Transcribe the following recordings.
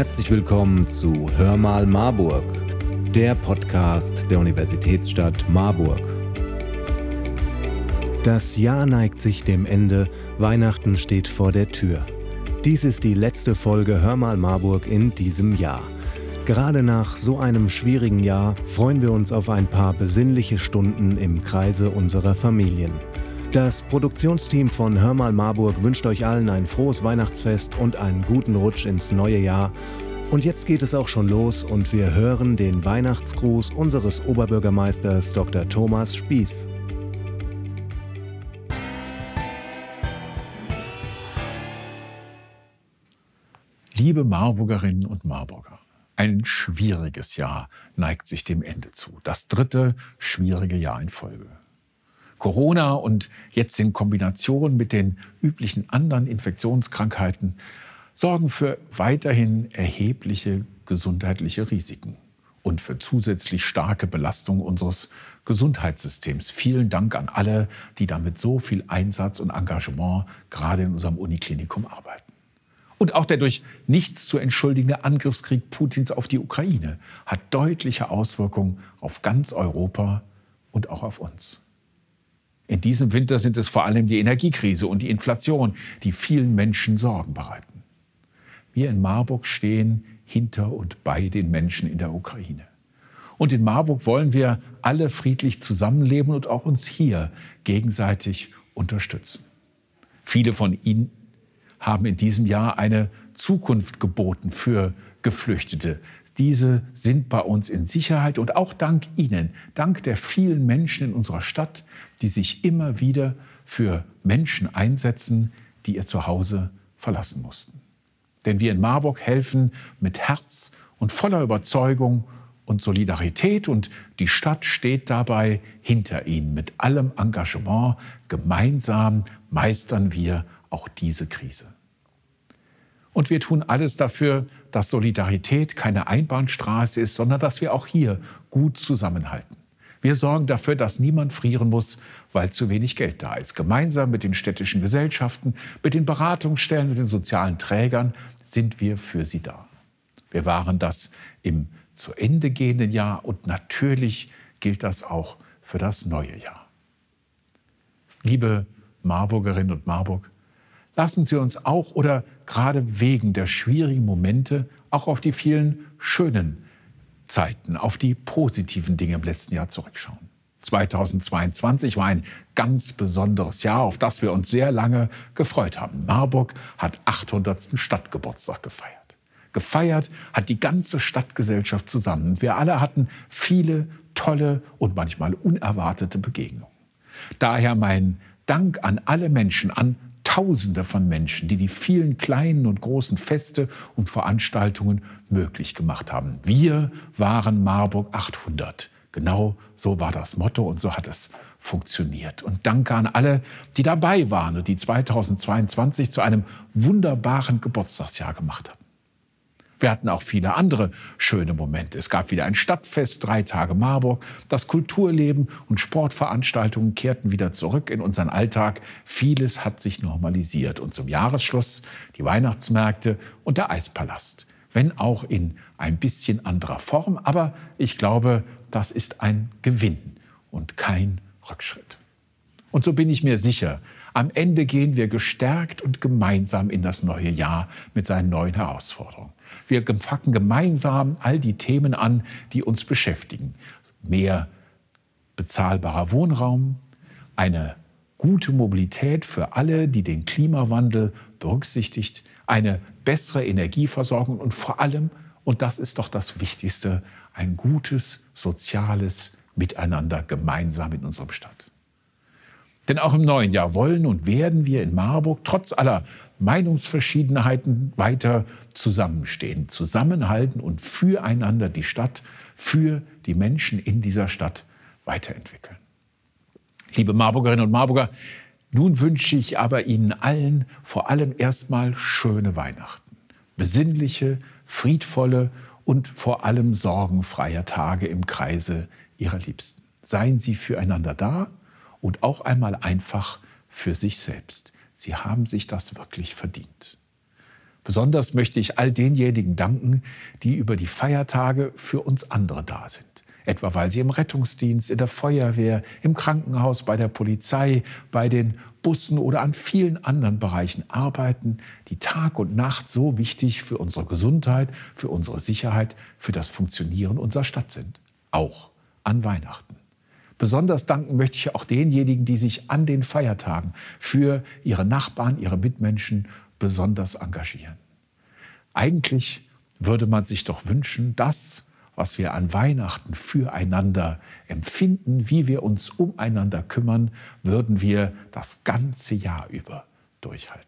Herzlich willkommen zu Hör mal Marburg, der Podcast der Universitätsstadt Marburg. Das Jahr neigt sich dem Ende, Weihnachten steht vor der Tür. Dies ist die letzte Folge Hör mal Marburg in diesem Jahr. Gerade nach so einem schwierigen Jahr freuen wir uns auf ein paar besinnliche Stunden im Kreise unserer Familien. Das Produktionsteam von Hörmal Marburg wünscht euch allen ein frohes Weihnachtsfest und einen guten Rutsch ins neue Jahr. Und jetzt geht es auch schon los und wir hören den Weihnachtsgruß unseres Oberbürgermeisters Dr. Thomas Spieß. Liebe Marburgerinnen und Marburger, ein schwieriges Jahr neigt sich dem Ende zu. Das dritte schwierige Jahr in Folge. Corona und jetzt in Kombination mit den üblichen anderen Infektionskrankheiten sorgen für weiterhin erhebliche gesundheitliche Risiken und für zusätzlich starke Belastung unseres Gesundheitssystems. Vielen Dank an alle, die damit so viel Einsatz und Engagement gerade in unserem Uniklinikum arbeiten. Und auch der durch nichts zu entschuldigende Angriffskrieg Putins auf die Ukraine hat deutliche Auswirkungen auf ganz Europa und auch auf uns. In diesem Winter sind es vor allem die Energiekrise und die Inflation, die vielen Menschen Sorgen bereiten. Wir in Marburg stehen hinter und bei den Menschen in der Ukraine. Und in Marburg wollen wir alle friedlich zusammenleben und auch uns hier gegenseitig unterstützen. Viele von Ihnen haben in diesem Jahr eine Zukunft geboten für Geflüchtete, diese sind bei uns in Sicherheit und auch dank Ihnen, dank der vielen Menschen in unserer Stadt, die sich immer wieder für Menschen einsetzen, die ihr Zuhause verlassen mussten. Denn wir in Marburg helfen mit Herz und voller Überzeugung und Solidarität und die Stadt steht dabei hinter Ihnen mit allem Engagement. Gemeinsam meistern wir auch diese Krise. Und wir tun alles dafür, dass Solidarität keine Einbahnstraße ist, sondern dass wir auch hier gut zusammenhalten. Wir sorgen dafür, dass niemand frieren muss, weil zu wenig Geld da ist. Gemeinsam mit den städtischen Gesellschaften, mit den Beratungsstellen und den sozialen Trägern sind wir für sie da. Wir waren das im zu Ende gehenden Jahr und natürlich gilt das auch für das neue Jahr. Liebe Marburgerinnen und Marburg, lassen Sie uns auch oder gerade wegen der schwierigen Momente auch auf die vielen schönen Zeiten, auf die positiven Dinge im letzten Jahr zurückschauen. 2022 war ein ganz besonderes Jahr, auf das wir uns sehr lange gefreut haben. Marburg hat 800. Stadtgeburtstag gefeiert. Gefeiert hat die ganze Stadtgesellschaft zusammen. Wir alle hatten viele tolle und manchmal unerwartete Begegnungen. Daher mein Dank an alle Menschen, an Tausende von Menschen, die die vielen kleinen und großen Feste und Veranstaltungen möglich gemacht haben. Wir waren Marburg 800. Genau so war das Motto und so hat es funktioniert. Und danke an alle, die dabei waren und die 2022 zu einem wunderbaren Geburtstagsjahr gemacht haben. Wir hatten auch viele andere schöne Momente. Es gab wieder ein Stadtfest, drei Tage Marburg. Das Kulturleben und Sportveranstaltungen kehrten wieder zurück in unseren Alltag. Vieles hat sich normalisiert. Und zum Jahresschluss die Weihnachtsmärkte und der Eispalast. Wenn auch in ein bisschen anderer Form. Aber ich glaube, das ist ein Gewinn und kein Rückschritt. Und so bin ich mir sicher, am Ende gehen wir gestärkt und gemeinsam in das neue Jahr mit seinen neuen Herausforderungen. Wir packen gemeinsam all die Themen an, die uns beschäftigen. Mehr bezahlbarer Wohnraum, eine gute Mobilität für alle, die den Klimawandel berücksichtigt, eine bessere Energieversorgung und vor allem, und das ist doch das Wichtigste, ein gutes soziales Miteinander gemeinsam in unserem Stadt. Denn auch im neuen Jahr wollen und werden wir in Marburg trotz aller Meinungsverschiedenheiten weiter zusammenstehen, zusammenhalten und füreinander die Stadt, für die Menschen in dieser Stadt weiterentwickeln. Liebe Marburgerinnen und Marburger, nun wünsche ich aber Ihnen allen vor allem erstmal schöne Weihnachten, besinnliche, friedvolle und vor allem sorgenfreie Tage im Kreise Ihrer Liebsten. Seien Sie füreinander da und auch einmal einfach für sich selbst. Sie haben sich das wirklich verdient. Besonders möchte ich all denjenigen danken, die über die Feiertage für uns andere da sind. Etwa weil sie im Rettungsdienst, in der Feuerwehr, im Krankenhaus, bei der Polizei, bei den Bussen oder an vielen anderen Bereichen arbeiten, die Tag und Nacht so wichtig für unsere Gesundheit, für unsere Sicherheit, für das Funktionieren unserer Stadt sind. Auch an Weihnachten. Besonders danken möchte ich auch denjenigen, die sich an den Feiertagen für ihre Nachbarn, ihre Mitmenschen besonders engagieren. Eigentlich würde man sich doch wünschen, das, was wir an Weihnachten füreinander empfinden, wie wir uns umeinander kümmern, würden wir das ganze Jahr über durchhalten.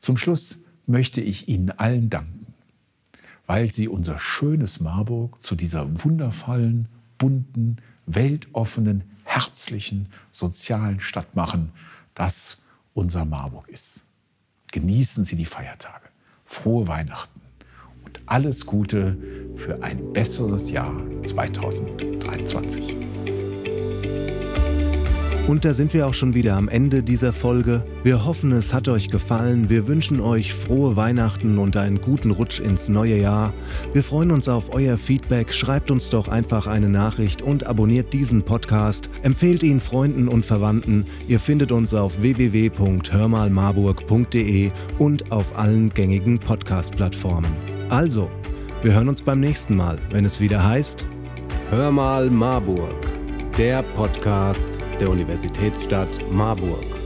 Zum Schluss möchte ich Ihnen allen danken, weil Sie unser schönes Marburg zu dieser wundervollen, bunten, weltoffenen, herzlichen, sozialen Stadt machen, das unser Marburg ist. Genießen Sie die Feiertage. Frohe Weihnachten und alles Gute für ein besseres Jahr 2023. Und da sind wir auch schon wieder am Ende dieser Folge. Wir hoffen, es hat euch gefallen. Wir wünschen euch frohe Weihnachten und einen guten Rutsch ins neue Jahr. Wir freuen uns auf euer Feedback. Schreibt uns doch einfach eine Nachricht und abonniert diesen Podcast. Empfehlt ihn Freunden und Verwandten. Ihr findet uns auf www.hörmalmarburg.de und auf allen gängigen Podcast-Plattformen. Also, wir hören uns beim nächsten Mal, wenn es wieder heißt Hör mal Marburg, der Podcast der Universitätsstadt Marburg.